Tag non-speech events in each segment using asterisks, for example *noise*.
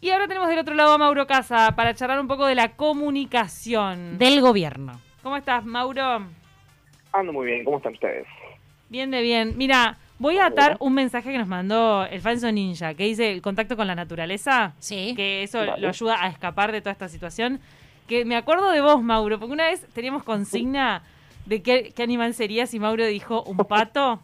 Y ahora tenemos del otro lado a Mauro Casa para charlar un poco de la comunicación. Del gobierno. ¿Cómo estás, Mauro? Ando muy bien, ¿cómo están ustedes? Bien de bien. Mira, voy a atar un mensaje que nos mandó el falso ninja, que dice el contacto con la naturaleza. Sí. Que eso Vale. lo ayuda a escapar de toda esta situación. Que me acuerdo de vos, Mauro, porque una vez teníamos consigna de qué, qué animal serías y Mauro dijo un pato.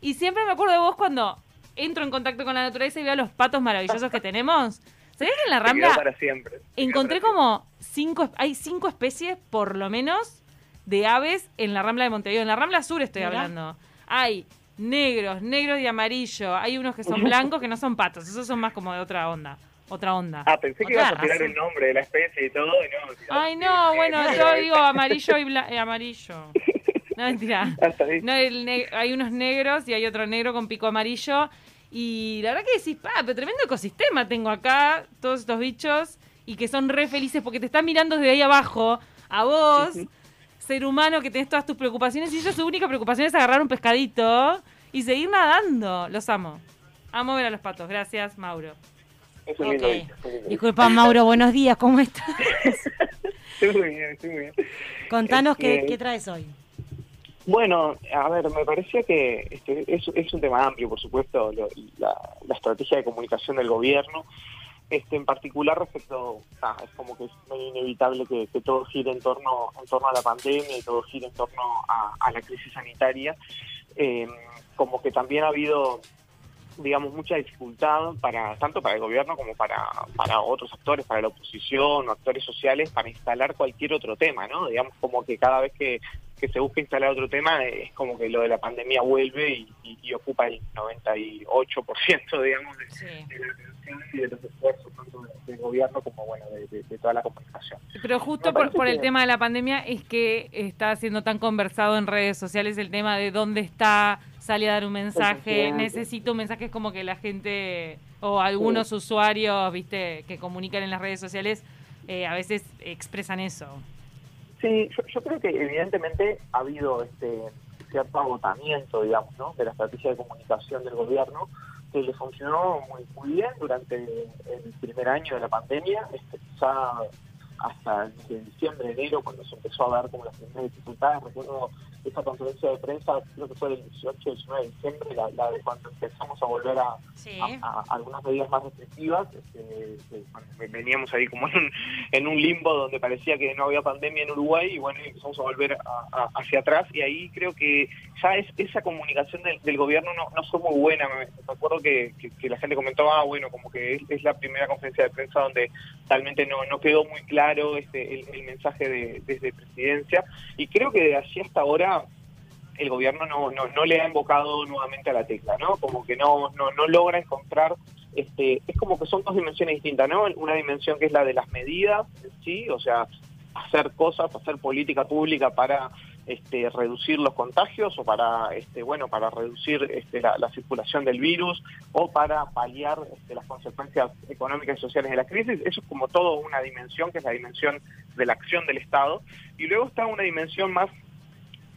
Y siempre me acuerdo de vos cuando entro en contacto con la naturaleza y veo los patos maravillosos que tenemos. ¿Sabías que en la Rambla para siempre. Encontré para como cinco, hay cinco especies por lo menos de aves en la Rambla de Montevideo. En la Rambla Sur estoy hablando. Hay negros, negros y amarillo. Hay unos que son *laughs* blancos que no son patos. Esos son más como de otra onda. Otra onda. Ah, pensé que ibas a tirar el nombre de la especie y todo, y no. Ay, no, eh, bueno, eh, *laughs* yo eh, digo amarillo y bla- eh, amarillo. *laughs* No, mentira. No, el hay unos negros y hay otro negro con pico amarillo. Y la verdad que decís, pa, pero tremendo ecosistema tengo acá, todos estos bichos, y que son re felices porque te están mirando desde ahí abajo, a vos, *laughs* ser humano que tenés todas tus preocupaciones, y ellos su única preocupación es agarrar un pescadito y seguir nadando. Los amo. Amo ver a los patos. Gracias, Mauro. Es un lindo Ok. bicho, es un lindo Disculpa, Mauro, buenos días, ¿cómo *laughs* estás? Estoy muy bien, estoy muy bien. Contanos qué, Este, qué traes hoy. Bueno, a ver, me parecía que este, es, un tema amplio, por supuesto, lo- la, estrategia de comunicación del gobierno. Este, en particular respecto, ah, es como que es medio inevitable que, todo gire en torno, en torno a la pandemia y todo gire en torno a, a la crisis sanitaria. Eh, como que también ha habido, digamos, mucha dificultad para tanto para el gobierno como para, para otros actores, para la oposición o actores sociales, para instalar cualquier otro tema, ¿no? Digamos, como que cada vez que, que se busca instalar otro tema es como que lo de la pandemia vuelve y, y- y ocupa el 98%, *laughs* digamos, de, Sí. de la atención y de los esfuerzos tanto de- del gobierno como, bueno, de, de- de toda la comunicación. Pero justo por, por el que- tema de la pandemia es que está siendo tan conversado en redes sociales el tema de dónde está, sale a dar un mensaje, necesito un mensaje, es como que la gente o algunos usuarios, viste, que comunican en las redes sociales, eh, a veces expresan eso. Sí, yo, yo creo que evidentemente ha habido este cierto agotamiento, digamos, ¿no? de la estrategia de comunicación del gobierno, que le funcionó muy, muy bien durante el primer año de la pandemia, este, quizá hasta desde diciembre, enero, cuando se empezó a ver como las primeras dificultades. Recuerdo esa conferencia de prensa, creo que fue el 18 19 de diciembre, la, la de cuando empezamos a volver a, Sí. a, a algunas medidas más restrictivas. este, bueno, veníamos ahí como en un, en un limbo donde parecía que no había pandemia en Uruguay y bueno, empezamos a volver hacia atrás y ahí creo que ya es, esa comunicación del, del gobierno no, no fue muy buena. Me, me acuerdo que, que- que la gente comentaba, ah, bueno, como que es, es la primera conferencia de prensa donde realmente no, no quedó muy claro este, el, el mensaje de, desde presidencia y creo que de allí hasta ahora el gobierno no, no, no le ha invocado nuevamente a la tecla, ¿no? Como que no, no, no logra encontrar, este, es como que son dos dimensiones distintas, ¿no? Una dimensión que es la de las medidas, sí, o sea, hacer cosas, hacer política pública para este, reducir los contagios o para, este, bueno, para reducir este, la, la circulación del virus o para paliar este, las consecuencias económicas y sociales de la crisis. Eso es como todo una dimensión que es la dimensión de la acción del Estado. Y luego está una dimensión más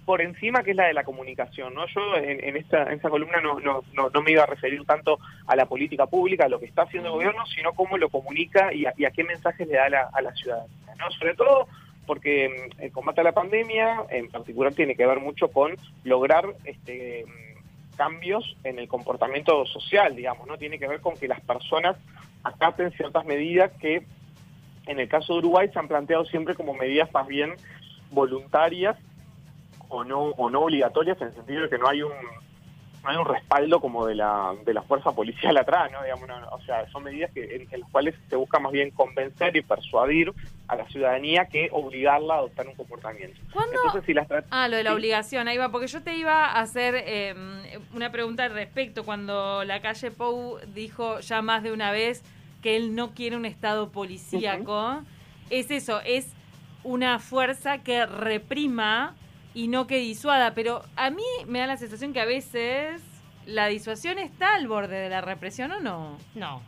por encima que es la de la comunicación, ¿no? Yo en, en esta, en esta columna no, no, no, no me iba a referir tanto a la política pública, a lo que está haciendo el gobierno, sino cómo lo comunica y a, y a qué mensajes le da a la, a la ciudadanía, ¿no? Sobre todo porque mm, el combate a la pandemia en particular tiene que ver mucho con lograr este mm, cambios en el comportamiento social, digamos, ¿no? Tiene que ver con que las personas acaten ciertas medidas que en el caso de Uruguay se han planteado siempre como medidas más bien voluntarias o no o no obligatorias en el sentido de que no hay un no hay un respaldo como de la de la fuerza policial atrás no digamos no, no, o sea son medidas que en, en las cuales se busca más bien convencer y persuadir a la ciudadanía que obligarla a adoptar un comportamiento ¿Cuándo? entonces si las Ah, lo de la Sí. obligación, ahí va, porque yo te iba a hacer eh, una pregunta al respecto cuando la calle Pou dijo ya más de una vez que él no quiere un Estado policíaco. Es eso, es una fuerza que reprima y no que disuada, pero a mí me da la sensación que a veces la disuasión está al borde de la represión o no. No,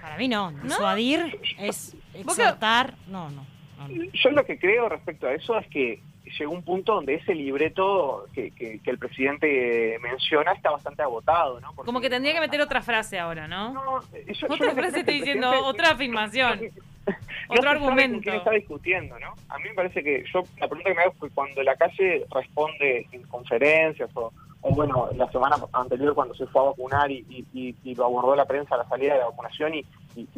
para mí no. Disuadir es ¿Vos qué- exhortar. No, no. no, no. Yo lo que creo respecto a eso es que llegó un punto donde ese libreto que, que, el presidente menciona está bastante agotado, ¿no? Como que tendría que meter otra frase ahora, ¿no? No, otra frase estoy diciendo, otra afirmación. *laughs* *laughs* Otro argumento. ¿Quién está discutiendo, no? A mí me parece que yo, la pregunta que me hago es que cuando la calle responde en conferencias o, o bueno, la semana anterior cuando se fue a vacunar y, y, lo abordó la prensa a la salida de la vacunación y,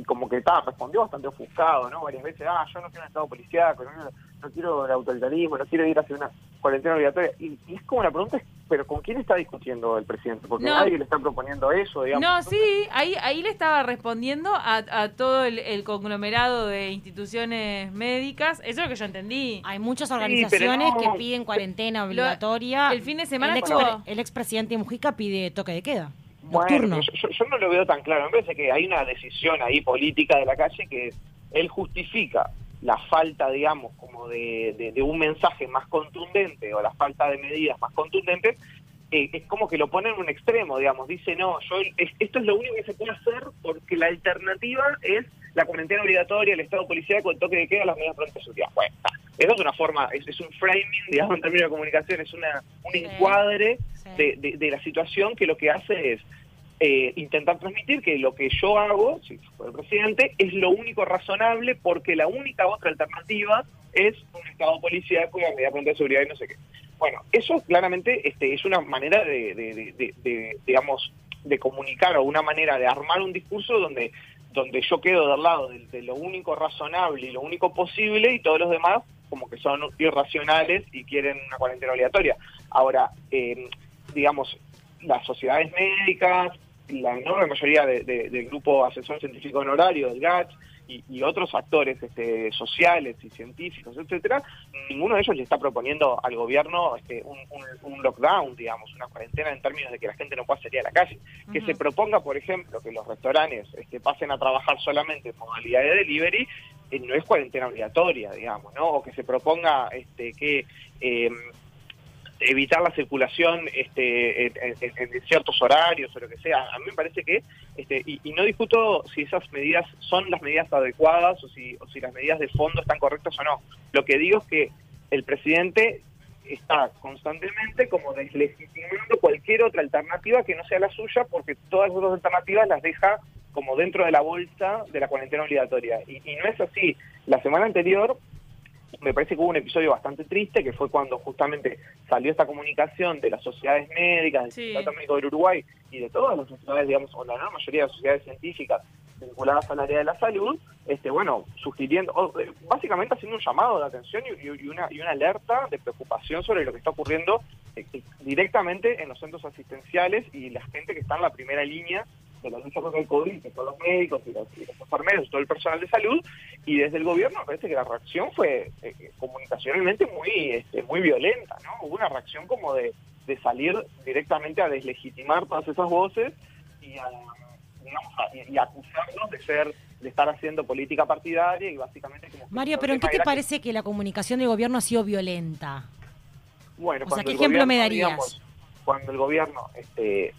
como que estaba, respondió bastante ofuscado, ¿no? Varias veces, ah, yo no quiero un estado policial, no, no quiero el autoritarismo, no quiero ir hacia una cuarentena obligatoria. Y, es como la pregunta es, ¿pero con quién está discutiendo el presidente? Porque nadie le está proponiendo eso, digamos. No, sí, ahí, ahí le estaba respondiendo a, todo el, conglomerado de instituciones médicas. Eso es lo que yo entendí. Hay muchas organizaciones que piden cuarentena obligatoria. el fin de semana el, expresidente Mujica pide toque de queda. Bueno, yo, no lo veo tan claro. Me parece que hay una decisión ahí política de la calle que él justifica la falta, digamos, como de, un mensaje más contundente o la falta de medidas más contundentes, eh, es como que lo pone en un extremo, digamos, dice, no, yo esto es lo único que se puede hacer porque la alternativa es la cuarentena obligatoria, el estado policial con el toque de queda, las medidas pronto seguridad. Bueno, eso es una forma, es, un framing, digamos, en términos de comunicación, es una, un encuadre De, de la situación que lo que hace es eh, intentar transmitir que lo que yo hago, si soy el presidente, es lo único razonable porque la única otra alternativa es un estado policíaco y la medida de seguridad y no sé qué. Bueno, eso claramente este, es una manera de, digamos, de comunicar o una manera de armar un discurso donde donde yo quedo del lado de, lo único razonable y lo único posible y todos los demás como que son irracionales y quieren una cuarentena obligatoria. Ahora, eh, digamos, las sociedades médicas, la enorme mayoría del grupo asesor científico honorario, del GATS, y, otros actores este, sociales y científicos, etcétera, ninguno de ellos le está proponiendo al gobierno este, un, lockdown, digamos, una cuarentena en términos de que la gente no pueda salir a la calle. Que se proponga, por ejemplo, que los restaurantes este, pasen a trabajar solamente en modalidad de delivery, eh, no es cuarentena obligatoria, digamos, ¿no? O que se proponga este, que eh, evitar la circulación este, en, ciertos horarios o lo que sea. A mí me parece que, este, y, no discuto si esas medidas son las medidas adecuadas o si, o si las medidas de fondo están correctas o no. Lo que digo es que el presidente está constantemente como deslegitimando cualquier otra alternativa que no sea la suya porque todas las otras alternativas las deja como dentro de la bolsa de la cuarentena obligatoria. Y, y no es así. La semana anterior me parece que hubo un episodio bastante triste, que fue cuando justamente salió esta comunicación de las sociedades médicas, del Sindicato Médico del Uruguay y de todas las sociedades, digamos, o la gran mayoría de las sociedades científicas vinculadas al área de la salud, este bueno, sugiriendo, eh, básicamente haciendo un llamado de atención y, una, y una alerta de preocupación sobre lo que está ocurriendo eh, eh, directamente en los centros asistenciales y la gente que está en la primera línea de la lucha contra el COVID, que son los médicos y los, enfermeros, todo el personal de salud, y desde el gobierno me parece que la reacción fue eh, comunicacionalmente muy este, muy violenta, ¿no? Hubo una reacción como de, de salir directamente a deslegitimar todas esas voces y a, y, acusarlos de ser de estar haciendo política partidaria y básicamente como Mario, pero ¿en qué te parece que... la comunicación del gobierno ha sido violenta? Bueno, o sea, ¿qué ejemplo me darías? cuando el gobierno este,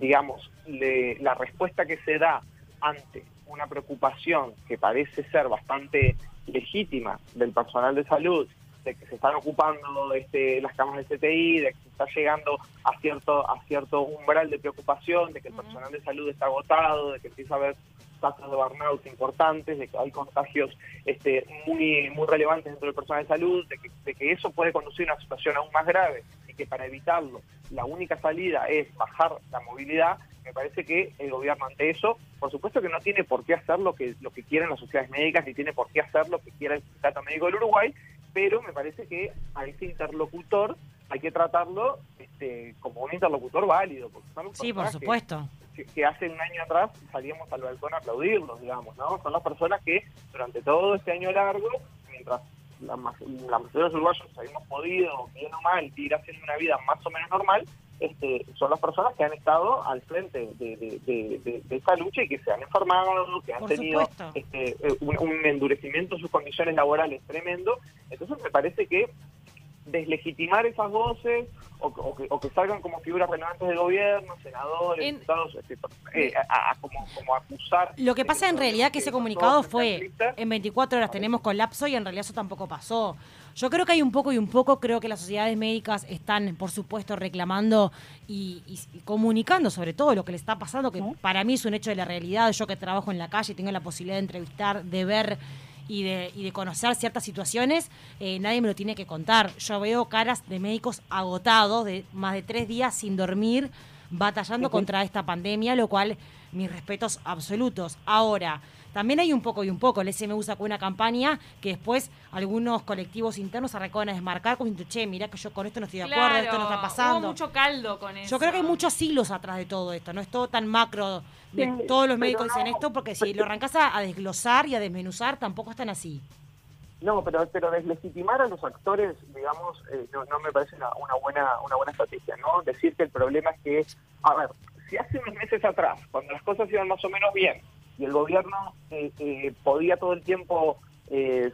digamos, la respuesta que se da ante una preocupación que parece ser bastante legítima del personal de salud, de que se están ocupando este, las camas de CTI, de que se está llegando a cierto, a cierto umbral de preocupación, de que el personal de salud está agotado, de que empieza a haber tasas de burnout importantes, de que hay contagios este, muy, muy relevantes dentro del personal de salud, de que, de que eso puede conducir a una situación aún más grave y que para evitarlo la única salida es bajar la movilidad, me parece que el gobierno ante eso, por supuesto que no tiene por qué hacer lo que, lo que quieren las sociedades médicas, ni tiene por qué hacer lo que quiera el Sindicato Médico del Uruguay, pero me parece que a ese interlocutor hay que tratarlo este, como un interlocutor válido. Porque sí, por supuesto. Que, hace un año atrás salíamos al balcón a aplaudirlos, digamos, ¿no? Son las personas que durante todo este año largo, mientras la, mayoría de los uruguayos hemos podido, bien o mal, ir haciendo una vida más o menos normal, este, son las personas que han estado al frente de, de, esta lucha y que se han enfermado, que han tenido este, un, endurecimiento en sus condiciones laborales tremendo. Entonces me parece que deslegitimar esas voces o, que, salgan como figuras relevantes del gobierno, senadores, diputados, eh, a, como, acusar. Lo que pasa en realidad que ese comunicado fue en 24 horas tenemos colapso y en realidad eso tampoco pasó. Yo creo que hay un poco y un poco, creo que las sociedades médicas están, por supuesto, reclamando y, comunicando sobre todo lo que le está pasando, que para mí es un hecho de la realidad. Yo que trabajo en la calle, tengo la posibilidad de entrevistar, de ver y de, y de conocer ciertas situaciones, eh, nadie me lo tiene que contar. Yo veo caras de médicos agotados, de más de tres días sin dormir, batallando contra esta pandemia, lo cual mis respetos absolutos. Ahora, también hay un poco y un poco. El SMU sacó una campaña que después algunos colectivos internos arrancaron a desmarcar como diciendo, che, mirá que yo con esto no estoy de acuerdo, esto no está pasando. Hubo mucho caldo con eso. Yo creo que hay muchos hilos atrás de todo esto, no es todo tan macro de todos los médicos dicen esto, porque si lo arrancas a, desglosar y a desmenuzar, tampoco están así. No, pero, pero deslegitimar a los actores, digamos, eh, no, me parece una, buena una buena estrategia, ¿no? Decir que el problema es que, a ver, si hace unos meses atrás, cuando las cosas iban más o menos bien, y el gobierno eh, eh, podía todo el tiempo eh,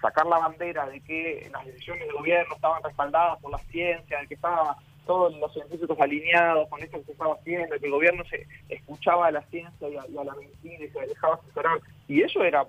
sacar la bandera de que las decisiones del gobierno estaban respaldadas por la ciencia, de que estaban todos los científicos alineados con esto que se estaba haciendo, que el gobierno se escuchaba a la ciencia y a, la medicina y se dejaba asesorar. Y eso era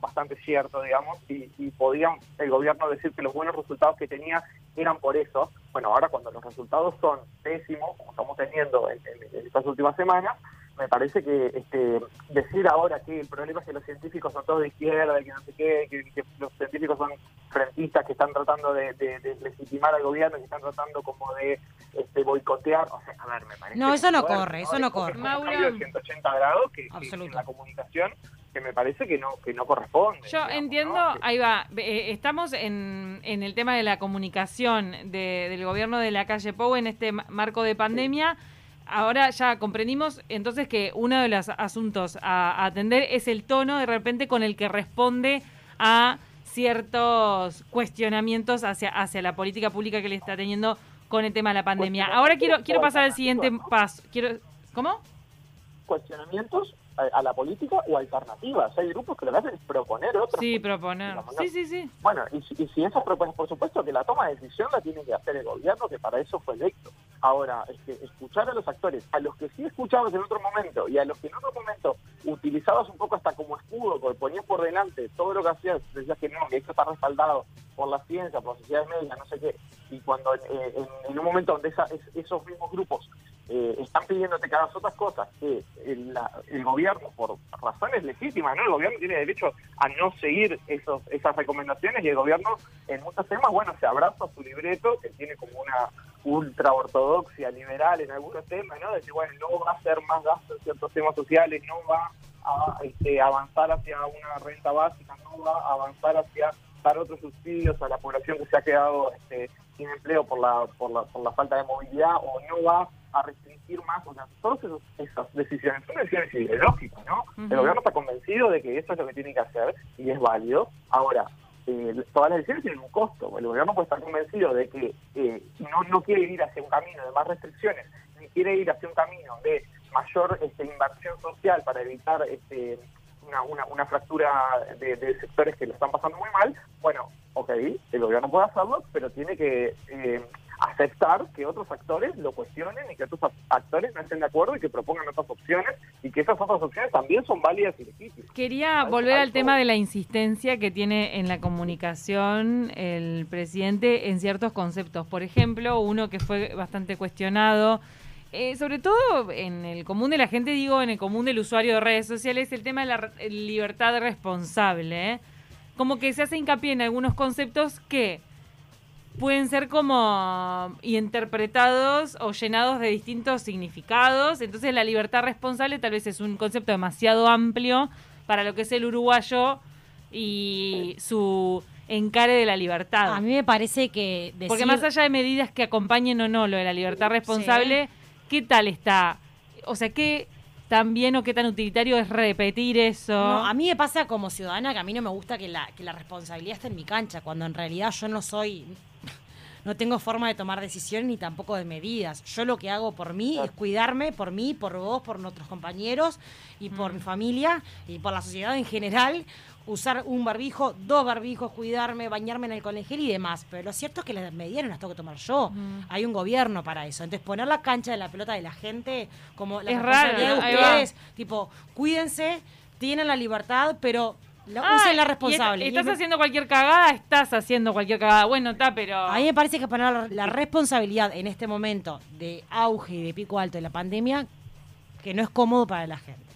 bastante cierto, digamos, y, y podían el gobierno decir que los buenos resultados que tenía eran por eso. Bueno, ahora cuando los resultados son pésimos, como estamos teniendo en estas últimas semanas, me parece que este, decir ahora que el problema es que los científicos son todos de izquierda, que no sé qué, que, los científicos son frentistas que están tratando de, legitimar al gobierno, que están tratando como de este, boicotear, o sea, a ver, me parece... No, eso no corre, eso no corre. Un cambio de 180 grados que, en la comunicación que me parece que no que no corresponde. Yo entiendo, ahí va, eh, estamos en, en el tema de la comunicación del gobierno de la calle Pou en este marco de pandemia ahora ya comprendimos entonces que uno de los asuntos a, atender es el tono de repente con el que responde a ciertos cuestionamientos hacia, hacia la política pública que le está teniendo con el tema de la pandemia. Ahora quiero quiero pasar al siguiente paso. Quiero ¿Cómo? Cuestionamientos a, la política o alternativas. Hay grupos que lo que hacen es proponer otras. Sí, proponer. Sí, sí, sí. Bueno, y, y si esas propuestas, por supuesto que la toma de decisión la tiene que hacer el gobierno, que para eso fue electo. Ahora, es escuchar a los actores, a los que sí escuchabas en otro momento y a los que en otro momento utilizabas un poco hasta como escudo, porque ponías por delante todo lo que hacías, decías que no, que esto está respaldado por la ciencia, por las sociedades médicas, no sé qué, y cuando en, en, un momento donde esos mismos grupos eh, están pidiéndote hagas otras cosas que el, el, gobierno, por razones legítimas, ¿no? El gobierno tiene derecho a no seguir esos, esas recomendaciones y el gobierno en muchos temas, bueno, se abraza su libreto, que tiene como una ultra ortodoxia liberal en algunos temas, ¿no? Decir, bueno, no va a hacer más gasto en ciertos temas sociales, no va a este, avanzar hacia una renta básica, no va a avanzar hacia dar otros subsidios a la población que se ha quedado este, sin empleo por la, por la, por la falta de movilidad o no va a restringir más, o sea, todas esas decisiones son decisiones ideológicas, ¿no? El gobierno está convencido de que eso es lo que tiene que hacer y es válido. Ahora, eh, todas las decisiones tienen un costo. El gobierno puede estar convencido de que eh, no, no quiere ir hacia un camino de más restricciones, ni quiere ir hacia un camino de mayor este, inversión social para evitar este, una, una, una fractura de, sectores que lo están pasando muy mal. Bueno, ok, el gobierno puede hacerlo, pero tiene que eh, aceptar que otros actores lo cuestionen y que otros actores no estén de acuerdo y que propongan otras opciones y que esas otras opciones también son válidas y legítimas. Quería volver al tema de la insistencia que tiene en la comunicación el presidente en ciertos conceptos. Por ejemplo, uno que fue bastante cuestionado. Eh, sobre todo en el común de la gente, digo, en el común del usuario de redes sociales, el tema de la libertad responsable. ¿eh? Como que se hace hincapié en algunos conceptos que pueden ser como interpretados o llenados de distintos significados. Entonces la libertad responsable tal vez es un concepto demasiado amplio para lo que es el uruguayo y su encare de la libertad. A mí me parece que... Porque más allá de medidas que acompañen o no lo de la libertad responsable, ¿qué tal está? O sea, ¿qué tan bien o qué tan utilitario es repetir eso? No, a mí me pasa como ciudadana que a mí no me gusta que la, que la responsabilidad esté en mi cancha, cuando en realidad yo no soy no tengo forma de tomar decisiones ni tampoco de medidas. Yo lo que hago por mí es cuidarme, por mí, por vos, por nuestros compañeros y por mi familia y por la sociedad en general usar un barbijo, dos barbijos, cuidarme, bañarme en el colegio y demás. Pero lo cierto es que las medidas no las tengo que tomar yo. Hay un gobierno para eso. Entonces, poner la cancha de la pelota de la gente como la es raro, de ustedes, tipo, cuídense, tienen la libertad, pero usen la responsable. estás haciendo cualquier cagada, estás haciendo cualquier cagada. Bueno, está, pero. A mí me parece que poner la responsabilidad en este momento de auge y de pico alto de la pandemia, que no es cómodo para la gente.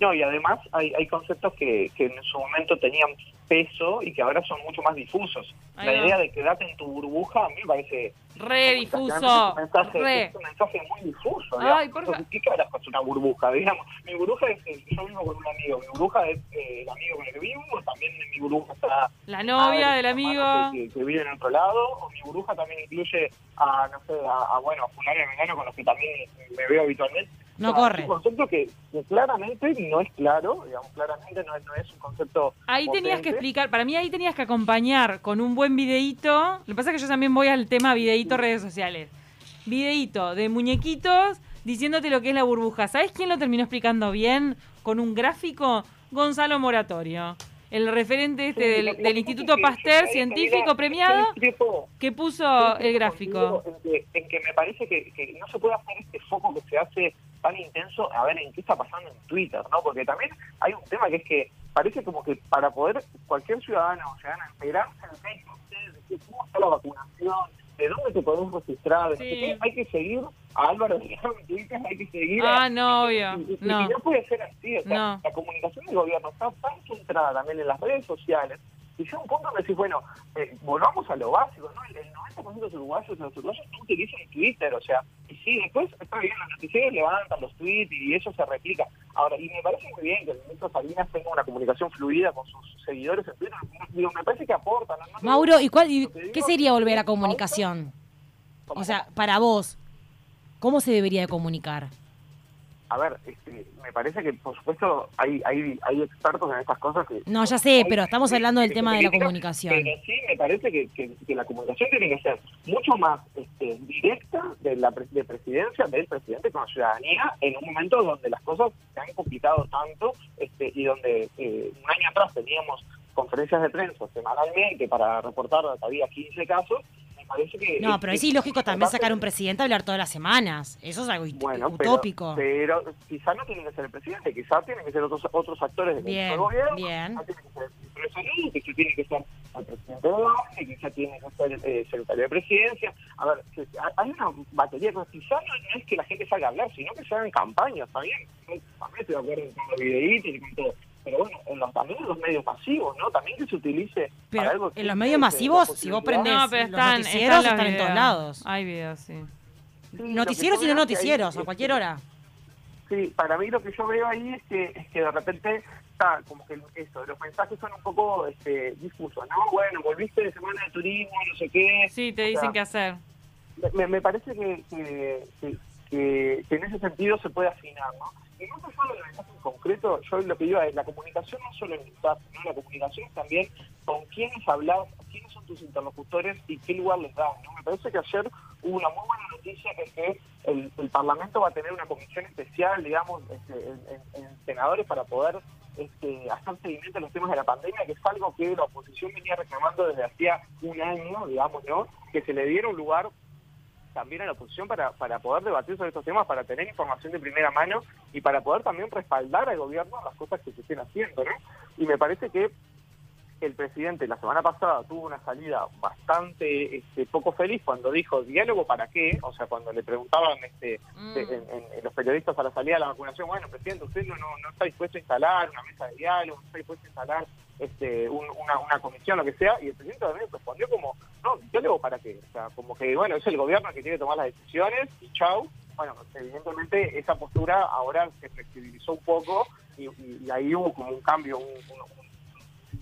No, y además hay, hay conceptos que, que en su momento tenían peso y que ahora son mucho más difusos. la idea de quedarte en tu burbuja a mí me parece... Re difuso. Es un mensaje, un mensaje muy difuso. Ay, por ¿Qué carajo es una burbuja? Digamos, mi burbuja es, yo vivo con un amigo, mi burbuja es eh, el amigo con el que vivo, también mi burbuja está... La novia del amigo. Que, vive en otro lado, o mi burbuja también incluye a, no sé, a, a bueno, a fulano y con los que también me veo habitualmente no corre. Es un concepto que, claramente no es claro, digamos, claramente no, no es un concepto. Ahí tenías que explicar, para mí ahí tenías que acompañar con un buen videíto. Lo que pasa es que yo también voy al tema videíto redes sociales. Videíto de muñequitos diciéndote lo que es la burbuja. ¿Sabes quién lo terminó explicando bien? Con un gráfico, Gonzalo Moratorio el referente este del, Instituto Pasteur, científico premiado, que puso el gráfico. En que, me parece que, no se puede hacer este foco que se hace tan intenso a ver en qué está pasando en Twitter, ¿no? Porque también hay un tema que es que parece como que para poder cualquier ciudadano o ciudadana enterarse de cómo está la vacunación, de dónde te podemos registrar, hay que seguir a Álvaro Twitter, hay que seguir ah, no, obvio. no. no puede ser así, la comunicación del gobierno está tan centrada también en las redes sociales y yo un punto me decís, bueno, eh, volvamos a lo básico, ¿no? El, 90% de los uruguayos, los uruguayos no utilizan Twitter, o sea, y sí, después está bien, los noticieros levantan los tweets y eso se replica. Ahora, y me parece muy bien que el ministro Salinas tenga una comunicación fluida con sus seguidores en Twitter, digo, me parece que aportan. Mauro, ¿y, cuál, qué sería volver a comunicación? O sea, para vos, ¿cómo se debería de comunicar? A ver, este, me parece que por supuesto hay, hay, hay expertos en estas cosas que... No, ya sé, pero estamos hablando del tema de la comunicación. Pero sí, me parece que, que, la comunicación tiene que ser mucho más este, directa de la de presidencia, del presidente con la ciudadanía, en un momento donde las cosas se han complicado tanto este, y donde eh, un año atrás teníamos conferencias de prensa semanalmente para reportar había 15 casos no, pero es ilógico también sacar un presidente a hablar todas las semanas. Eso es algo utópico. Pero, quizás no tiene que ser el presidente, quizás tienen que ser otros otros actores del gobierno. Bien. Tiene que tiene que ser el presidente de la quizás tiene que ser el eh, secretario de presidencia. A ver, hay una batería de cosas. Quizás no, es que la gente salga a hablar, sino que se hagan campañas, ¿está bien? También estoy de acuerdo con los videitos y con todo pero bueno, en los, también en los medios masivos, ¿no? También que se utilice pero para algo en los medios masivos, si vos prendés no, pero están, los noticieros, están, en todos lados. Hay videos, sí. noticieros y no noticieros, a cualquier hora. Sí, para mí lo que yo veo ahí es que, es que de repente está como que eso, los mensajes son un poco este, difusos, ¿no? Bueno, volviste de semana de turismo, no sé qué. Sí, te dicen qué hacer. Me, me parece que, que, que, que en ese sentido se puede afinar, ¿no? y no solo el mensaje en concreto, yo lo que digo es la comunicación no solo en WhatsApp, ¿no? la comunicación también con quiénes hablas, quiénes son tus interlocutores y qué lugar les das. ¿no? Me parece que ayer hubo una muy buena noticia que es que el, Parlamento va a tener una comisión especial, digamos, este, en, senadores para poder este, hacer seguimiento a los temas de la pandemia, que es algo que la oposición venía reclamando desde hacía un año, digamos, ¿no? que se le diera un lugar también a la oposición para, para poder debatir sobre estos temas, para tener información de primera mano y para poder también respaldar al gobierno las cosas que se estén haciendo, ¿no? Y me parece que el presidente la semana pasada tuvo una salida bastante este, poco feliz cuando dijo diálogo para qué, o sea, cuando le preguntaban este, mm. en, los periodistas a la salida de la vacunación, bueno, presidente, usted no, no, está dispuesto a instalar una mesa de diálogo, no está dispuesto a instalar este, una, una comisión, lo que sea, y el presidente también respondió como, no, diálogo para qué, o sea, como que, bueno, es el gobierno que tiene que tomar las decisiones y chau. Bueno, evidentemente esa postura ahora se flexibilizó un poco y, ahí hubo como un cambio, un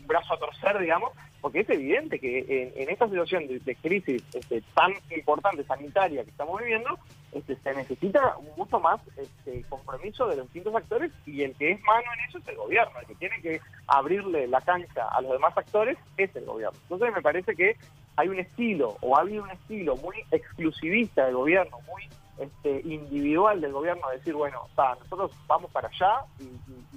brazo a torcer, digamos, porque es evidente que en, esta situación de, crisis este, tan importante sanitaria que estamos viviendo, este, se necesita mucho más este, compromiso de los distintos actores y el que es mano en eso es el gobierno, el que tiene que abrirle la cancha a los demás actores es el gobierno. Entonces me parece que hay un estilo, o ha habido un estilo muy exclusivista del gobierno, muy este, individual del gobierno, decir, bueno, nosotros vamos para allá y,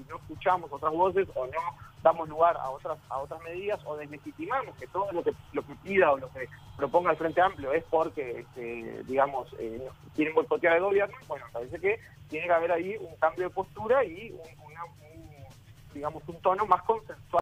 no escuchamos otras voces o no damos lugar a otras a otras medidas o deslegitimamos que todo lo que lo que pida o lo que proponga el Frente Amplio es porque, este, digamos, eh, quieren boicotear el gobierno, bueno, parece que tiene que haber ahí un cambio de postura y un, digamos, un tono más consensual.